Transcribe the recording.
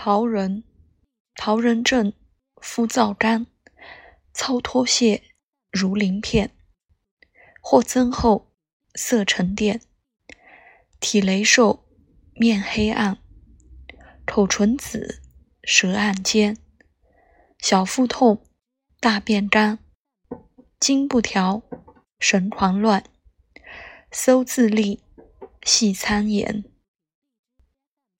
桃仁，桃仁症，肤燥干，糙脱屑，如鳞片，或增厚，色沉淀，体羸瘦，面黑暗，口唇紫，舌暗尖，小腹痛，大便干，经不调，神狂乱，搜自利，细参言。